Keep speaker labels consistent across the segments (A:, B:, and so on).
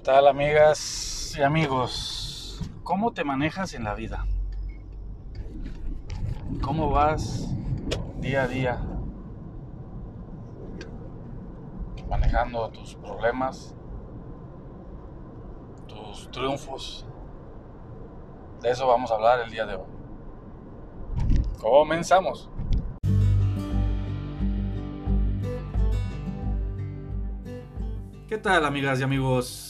A: ¿Qué tal amigas y amigos? ¿Cómo te manejas en la vida? ¿Cómo vas día a día manejando tus problemas, tus triunfos? De eso vamos a hablar el día de hoy. Comenzamos. ¿Qué tal amigas y amigos?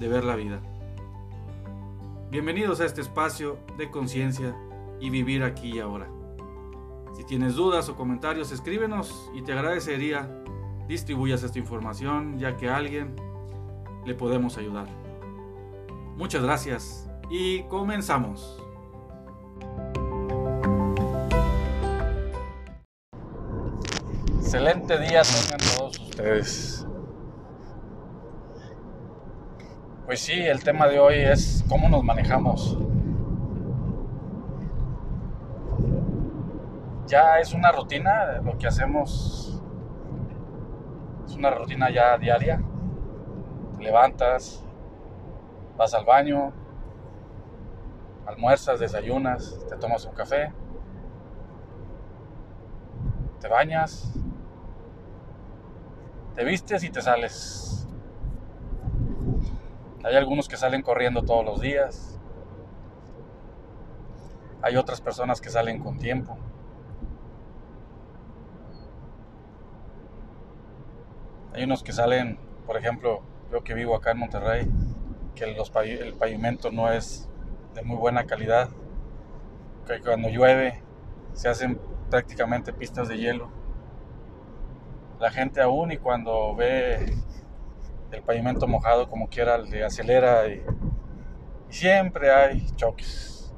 A: de ver la vida. Bienvenidos a este espacio de conciencia y vivir aquí y ahora. Si tienes dudas o comentarios, escríbenos y te agradecería distribuyas esta información ya que a alguien le podemos ayudar. Muchas gracias y comenzamos. Excelente día tengan todos ustedes. Pues sí, el tema de hoy es cómo nos manejamos. Ya es una rutina lo que hacemos. Es una rutina ya diaria. Te levantas, vas al baño, almuerzas, desayunas, te tomas un café, te bañas, te vistes y te sales. Hay algunos que salen corriendo todos los días. Hay otras personas que salen con tiempo. Hay unos que salen, por ejemplo, yo que vivo acá en Monterrey, que el pavimento no es de muy buena calidad, que cuando llueve se hacen prácticamente pistas de hielo. La gente aún y cuando ve el pavimento mojado como quiera le acelera y, siempre hay choques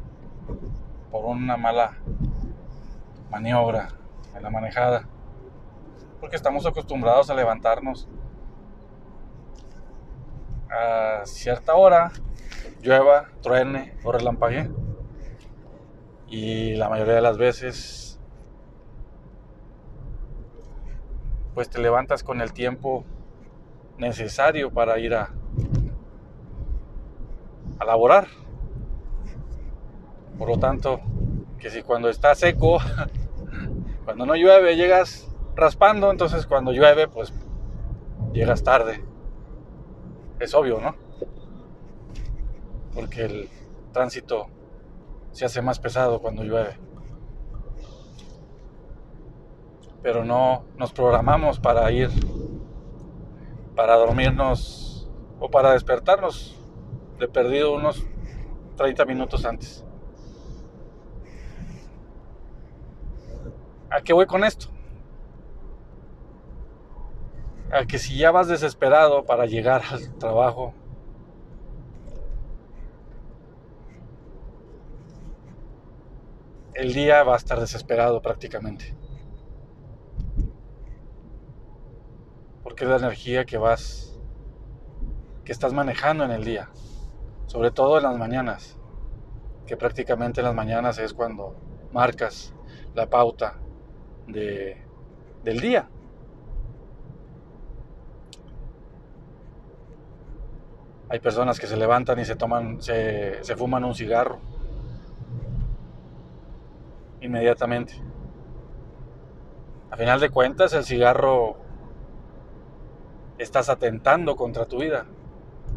A: por una mala maniobra en la manejada porque estamos acostumbrados a levantarnos a cierta hora llueva, truene o relampaguee y la mayoría de las veces pues te levantas con el tiempo necesario para ir a, laborar. Por lo tanto, que si cuando está seco, cuando no llueve, llegas raspando, entonces cuando llueve, pues llegas tarde. Es obvio, ¿no? Porque el tránsito se hace más pesado cuando llueve. Pero no nos programamos para ir para dormirnos o para despertarnos de perdido unos 30 minutos antes. ¿A qué voy con esto? A que si ya vas desesperado para llegar al trabajo, el día va a estar desesperado prácticamente. Porque es la energía que vas, que estás manejando en el día, sobre todo en las mañanas, que prácticamente en las mañanas es cuando marcas la pauta de, del día. Hay personas que se levantan y se toman, se, se fuman un cigarro inmediatamente. A final de cuentas, el cigarro estás atentando contra tu vida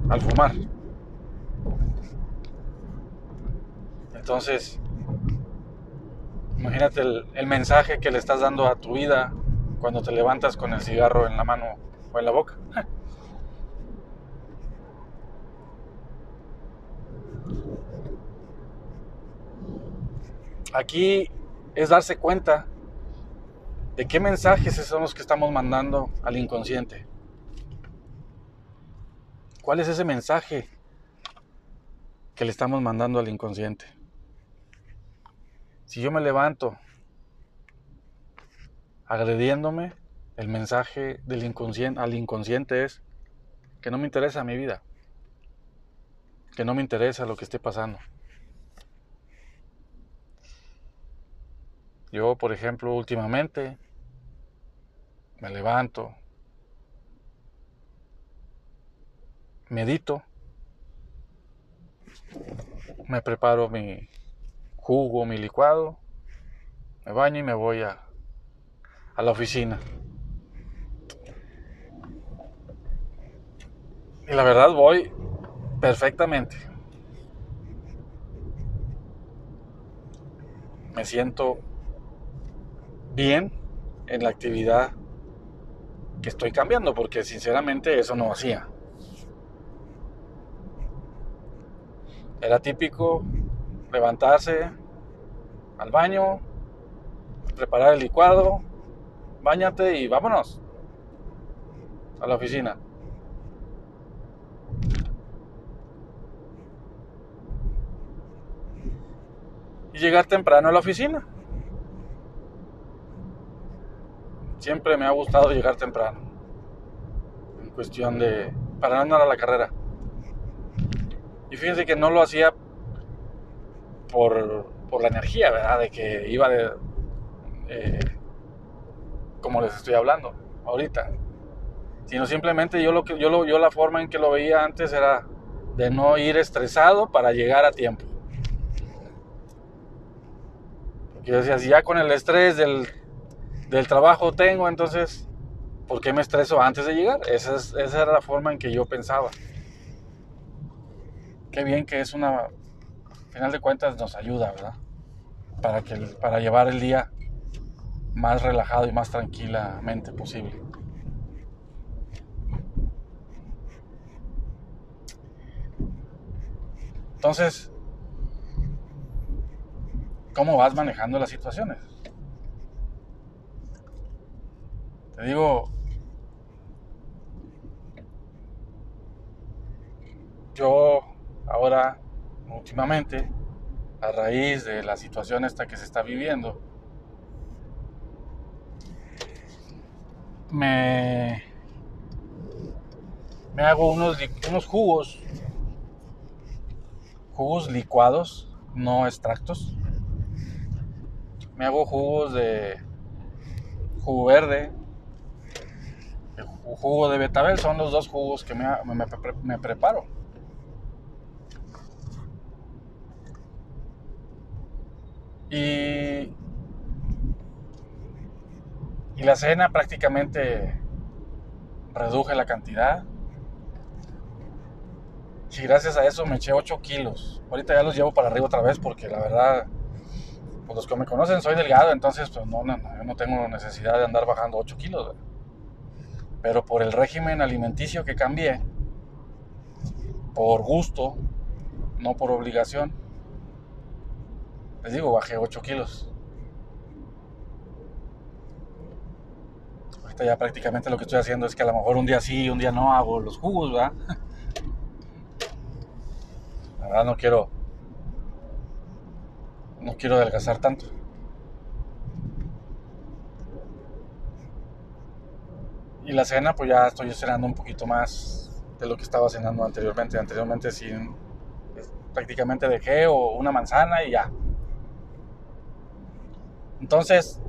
A: al fumar. Entonces, imagínate el, el mensaje que le estás dando a tu vida cuando te levantas con el cigarro en la mano o en la boca. Aquí es darse cuenta de qué mensajes son los que estamos mandando al inconsciente. ¿Cuál es ese mensaje que le estamos mandando al inconsciente? Si yo me levanto agrediéndome, el mensaje del inconsciente al inconsciente es que no me interesa mi vida, que no me interesa lo que esté pasando. Yo, por ejemplo, últimamente me levanto, medito, me preparo mi jugo, mi licuado, me baño y me voy a, a la oficina. Y la verdad voy perfectamente. Me siento bien en la actividad que estoy cambiando, porque sinceramente eso no hacía. Era típico levantarse al baño, preparar el licuado, bañate y vámonos a la oficina. Y llegar temprano a la oficina. Siempre me ha gustado llegar temprano. En cuestión de... para no andar a la carrera. Y fíjense que no lo hacía por, por la energía, ¿verdad? De que iba de... Eh, como les estoy hablando ahorita. Sino simplemente yo, lo que, yo, lo, yo la forma en que lo veía antes era de no ir estresado para llegar a tiempo. Porque yo decía, si ya con el estrés del del trabajo tengo, entonces, ¿por qué me estreso antes de llegar? Esa, es, esa era la forma en que yo pensaba. Qué bien que es una, al final de cuentas nos ayuda, ¿verdad? Para, que, para llevar el día más relajado y más tranquilamente posible. Entonces, ¿cómo vas manejando las situaciones? Te digo, yo ahora, últimamente, a raíz de la situación esta que se está viviendo, me, me hago unos, unos jugos, jugos licuados, no extractos. Me hago jugos de jugo verde, jugo de betabel son los dos jugos que me, me, preparo. Y, la cena prácticamente reduje la cantidad. Y gracias a eso me eché 8 kilos. Ahorita ya los llevo para arriba otra vez porque la verdad, pues los que me conocen soy delgado, entonces pues no, no, no tengo necesidad de andar bajando 8 kilos pero por el régimen alimenticio que cambié, por gusto, no por obligación, les digo, bajé 8 kilos. Ahorita ya prácticamente lo que estoy haciendo es que a lo mejor un día sí, un día no hago los jugos, ¿verdad? La verdad no quiero, no quiero adelgazar tanto. Y la cena, pues ya estoy cenando un poquito más de lo que estaba cenando anteriormente. Anteriormente sin prácticamente dejé o una manzana y ya. Entonces,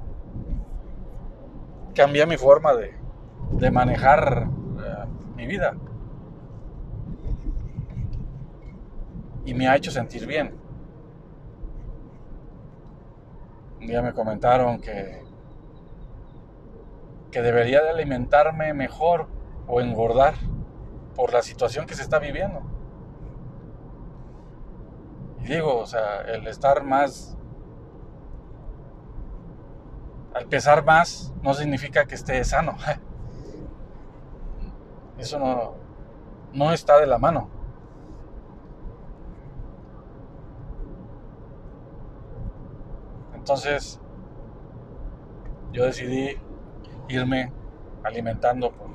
A: cambié mi forma de, de manejar eh, mi vida. Y me ha hecho sentir bien. Un día me comentaron que que debería de alimentarme mejor o engordar por la situación que se está viviendo. Y digo, o sea, el estar más... Al pesar más no significa que esté sano. Eso no, no está de la mano. Entonces, yo decidí irme alimentando por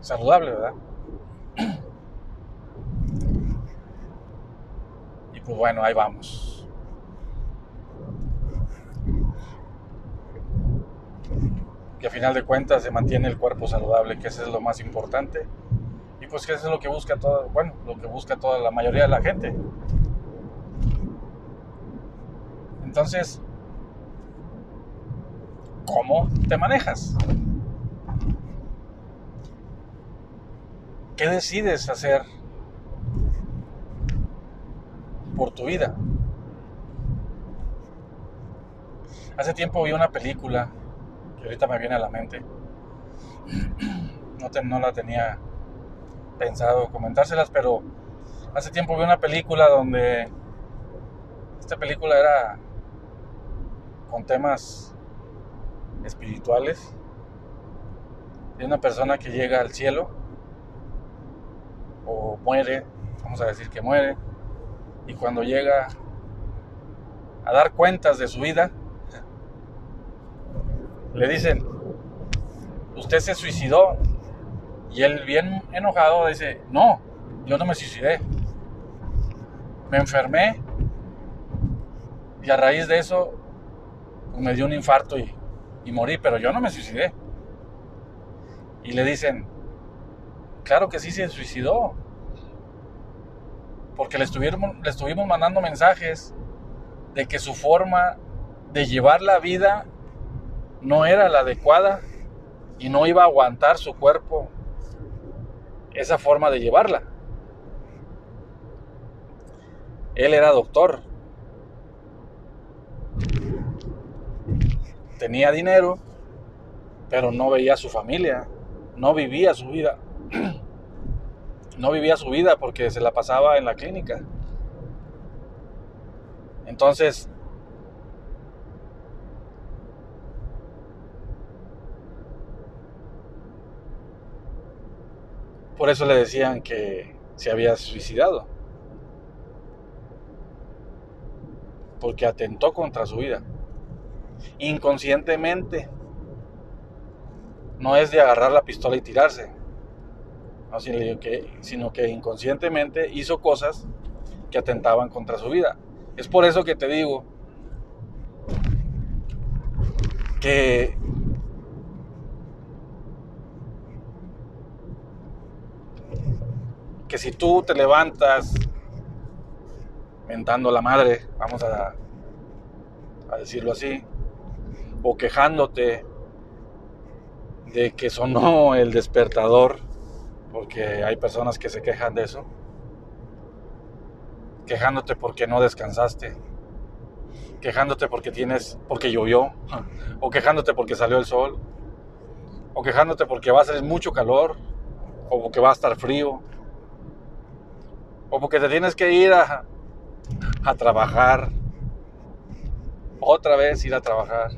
A: saludable, ¿verdad? Y pues bueno, ahí vamos. Que a final de cuentas se mantiene el cuerpo saludable, que eso es lo más importante. Y pues que eso es lo que busca toda, bueno, lo que busca toda la mayoría de la gente. Entonces, ¿cómo te manejas? ¿Qué decides hacer por tu vida? Hace tiempo vi una película ahorita me viene a la mente. No, no la tenía pensado comentárselas, pero hace tiempo vi una película donde esta película era con temas espirituales de una persona que llega al cielo o muere, vamos a decir que muere, y cuando llega a dar cuentas de su vida, le dicen, usted se suicidó, y él bien enojado dice, no, yo no me suicidé, me enfermé, y a raíz de eso me dio un infarto y, morí, pero yo no me suicidé. Y le dicen, claro que sí se suicidó. Porque le, estuvimos, le estuvimos mandando mensajes de que su forma de llevar la vida no era la adecuada y no iba a aguantar su cuerpo esa forma de llevarla. Él era doctor, tenía dinero, pero no veía a su familia, no vivía su vida. No vivía su vida porque se la pasaba en la clínica. Entonces, por eso le decían que se había suicidado. Porque atentó contra su vida inconscientemente. No es de agarrar la pistola y tirarse, sino que inconscientemente hizo cosas que atentaban contra su vida. Es por eso que te digo que que si tú te levantas mentando la madre, vamos a, decirlo así, o quejándote de que sonó el despertador, porque hay personas que se quejan de eso, quejándote porque no descansaste, quejándote porque tienes, porque llovió, o quejándote porque salió el sol, o quejándote porque va a ser mucho calor, o porque va a estar frío, o porque te tienes que ir a, a trabajar, otra vez ir a trabajar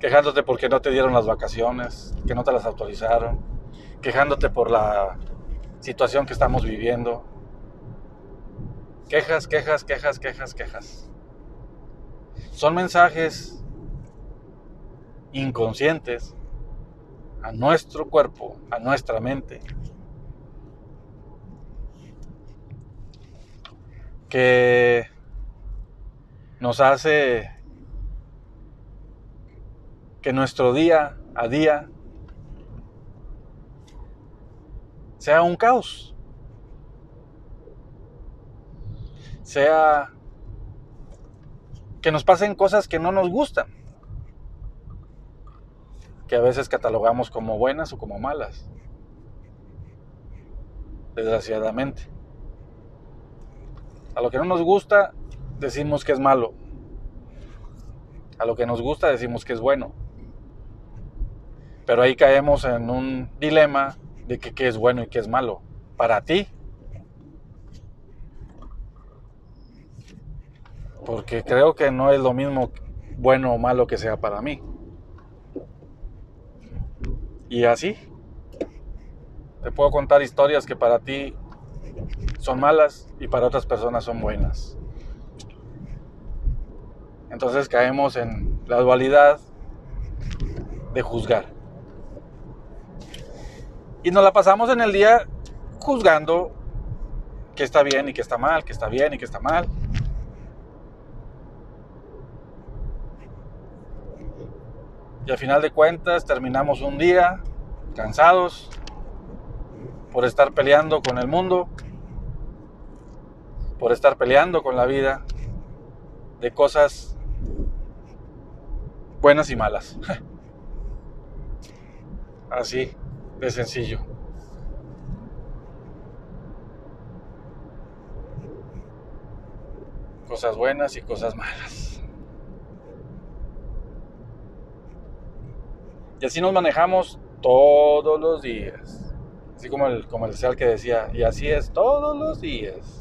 A: quejándote porque no te dieron las vacaciones, que no te las autorizaron, quejándote por la situación que estamos viviendo. Quejas, quejas, quejas, quejas, quejas. Son mensajes inconscientes a nuestro cuerpo, a nuestra mente, que nos hace que nuestro día a día sea un caos. Sea que nos pasen cosas que no nos gustan. Que a veces catalogamos como buenas o como malas. Desgraciadamente. A lo que no nos gusta decimos que es malo. A lo que nos gusta decimos que es bueno. Pero ahí caemos en un dilema de que qué es bueno y qué es malo para ti. Porque creo que no es lo mismo bueno o malo que sea para mí. Y así, te puedo contar historias que para ti son malas y para otras personas son buenas. Entonces caemos en la dualidad de juzgar. Y nos la pasamos en el día juzgando que está bien y que está mal, que está bien y que está mal. Y al final de cuentas terminamos un día cansados por estar peleando con el mundo, por estar peleando con la vida de cosas buenas y malas. Así de sencillo. Cosas buenas y cosas malas. Y así nos manejamos todos los días. Así como el comercial que decía, y así es todos los días.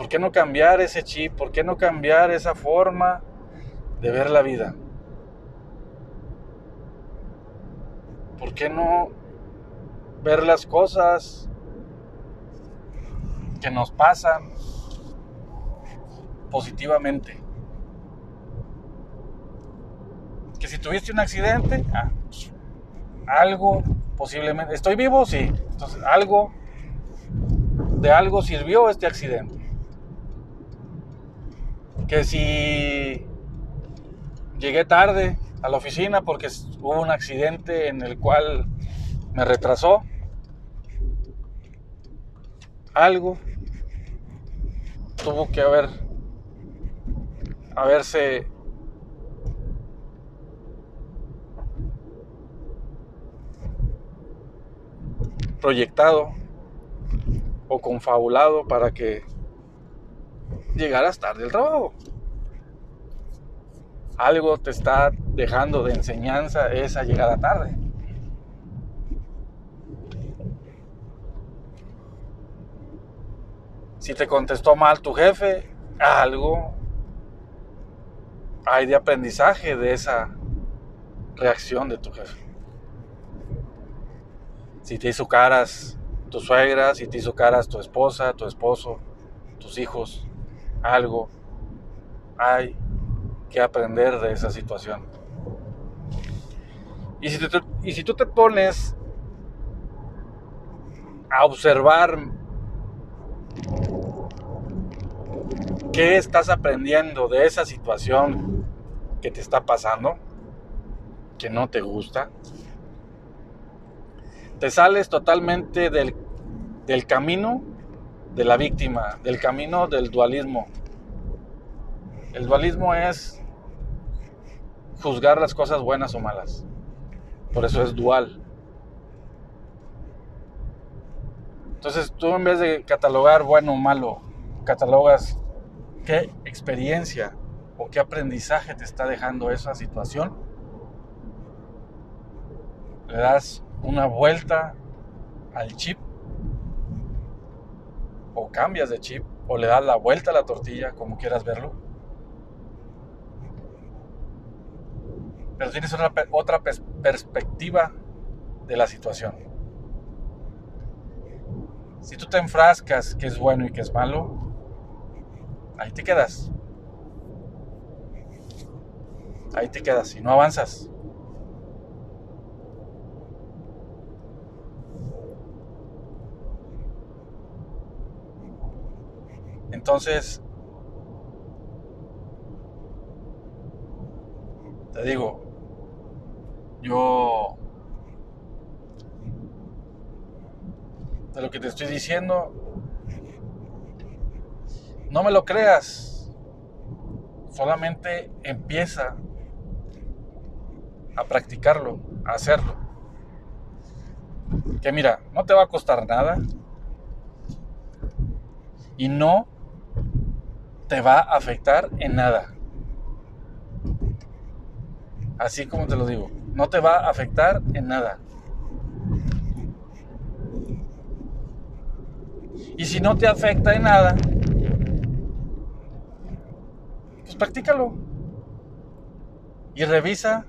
A: ¿Por qué no cambiar ese chip? ¿Por qué no cambiar esa forma de ver la vida? ¿Por qué no ver las cosas que nos pasan positivamente? Que si tuviste un accidente, ah, algo posiblemente, estoy vivo, sí, entonces algo, de algo sirvió este accidente. Que si llegué tarde, a la oficina porque hubo un accidente en el cual me retrasó. Algo tuvo que haber haberse proyectado o confabulado para que llegaras tarde al trabajo algo te está dejando de enseñanza esa llegada tarde. Si te contestó mal tu jefe, algo hay de aprendizaje de esa reacción de tu jefe. Si te hizo caras tu suegra, si te hizo caras tu esposa, tu esposo, tus hijos, algo hay que aprender de esa situación. Y si, y si tú te pones a observar qué estás aprendiendo de esa situación que te está pasando, que no te gusta, te sales totalmente del, del camino de la víctima, del camino del dualismo. El dualismo es juzgar las cosas buenas o malas. Por eso es dual. Entonces tú en vez de catalogar bueno o malo, catalogas qué experiencia o qué aprendizaje te está dejando esa situación. Le das una vuelta al chip o cambias de chip o le das la vuelta a la tortilla, como quieras verlo pero tienes otra, otra perspectiva de la situación. Si tú te enfrascas que es bueno y que es malo, ahí te quedas. Ahí te quedas y no avanzas. Entonces, te digo, yo de lo que te estoy diciendo, no me lo creas, solamente empieza a practicarlo, a hacerlo. Que mira, no te va a costar nada y no te va a afectar en nada. Así como te lo digo. No te va a afectar en nada. Y si no te afecta en nada, pues practícalo. Y revisa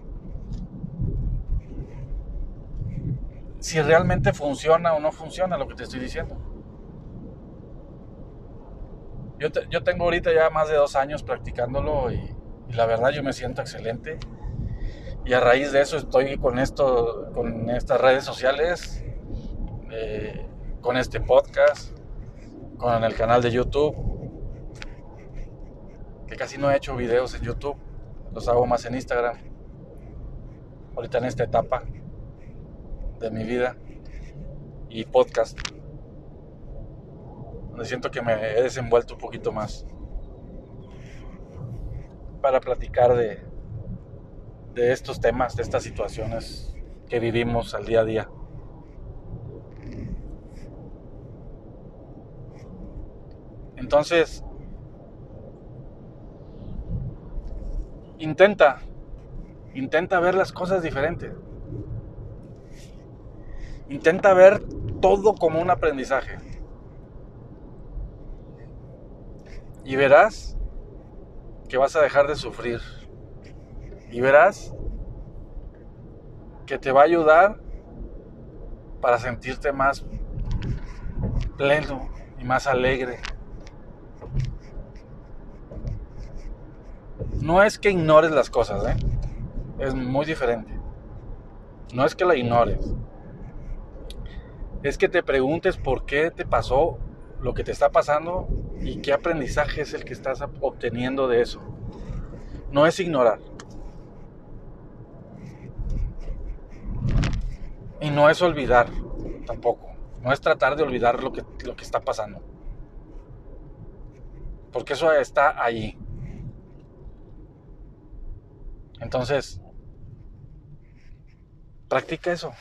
A: si realmente funciona o no funciona lo que te estoy diciendo. Yo, yo tengo ahorita ya más de dos años practicándolo y, la verdad yo me siento excelente. Y a raíz de eso estoy con esto, con estas redes sociales, eh, con este podcast, con el canal de YouTube, que casi no he hecho videos en YouTube, los hago más en Instagram. Ahorita en esta etapa de mi vida y podcast, donde siento que me he desenvuelto un poquito más para platicar de, de estos temas, de estas situaciones que vivimos al día a día. Entonces, intenta, intenta ver las cosas diferentes. Intenta ver todo como un aprendizaje. Y verás que vas a dejar de sufrir. Y verás que te va a ayudar para sentirte más pleno y más alegre. No es que ignores las cosas, ¿eh? es muy diferente. No es que la ignores, es que te preguntes por qué te pasó lo que te está pasando y qué aprendizaje es el que estás obteniendo de eso. No es ignorar. Y no es olvidar tampoco. No es tratar de olvidar lo que, lo que está pasando. Porque eso está allí. Entonces, practica eso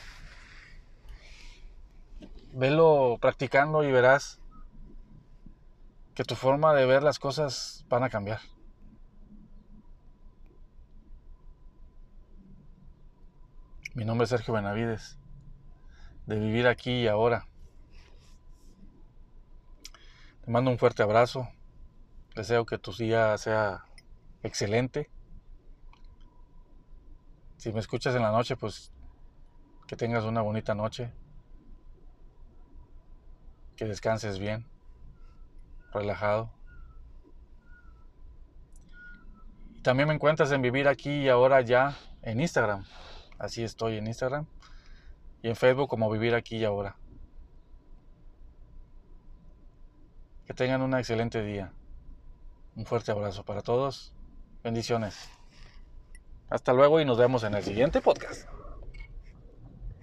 A: velo practicando y verás que tu forma de ver las cosas van a cambiar. Mi nombre es Sergio Benavides, de vivir aquí y ahora. Te mando un fuerte abrazo. Deseo que tu día sea excelente. Si me escuchas en la noche, pues que tengas una bonita noche que descanses bien, relajado. También me encuentras en Vivir aquí y ahora ya en Instagram. Así estoy en Instagram. Y en Facebook como Vivir aquí y ahora. Que tengan un excelente día. Un fuerte abrazo para todos. Bendiciones. Hasta luego y nos vemos en el siguiente podcast.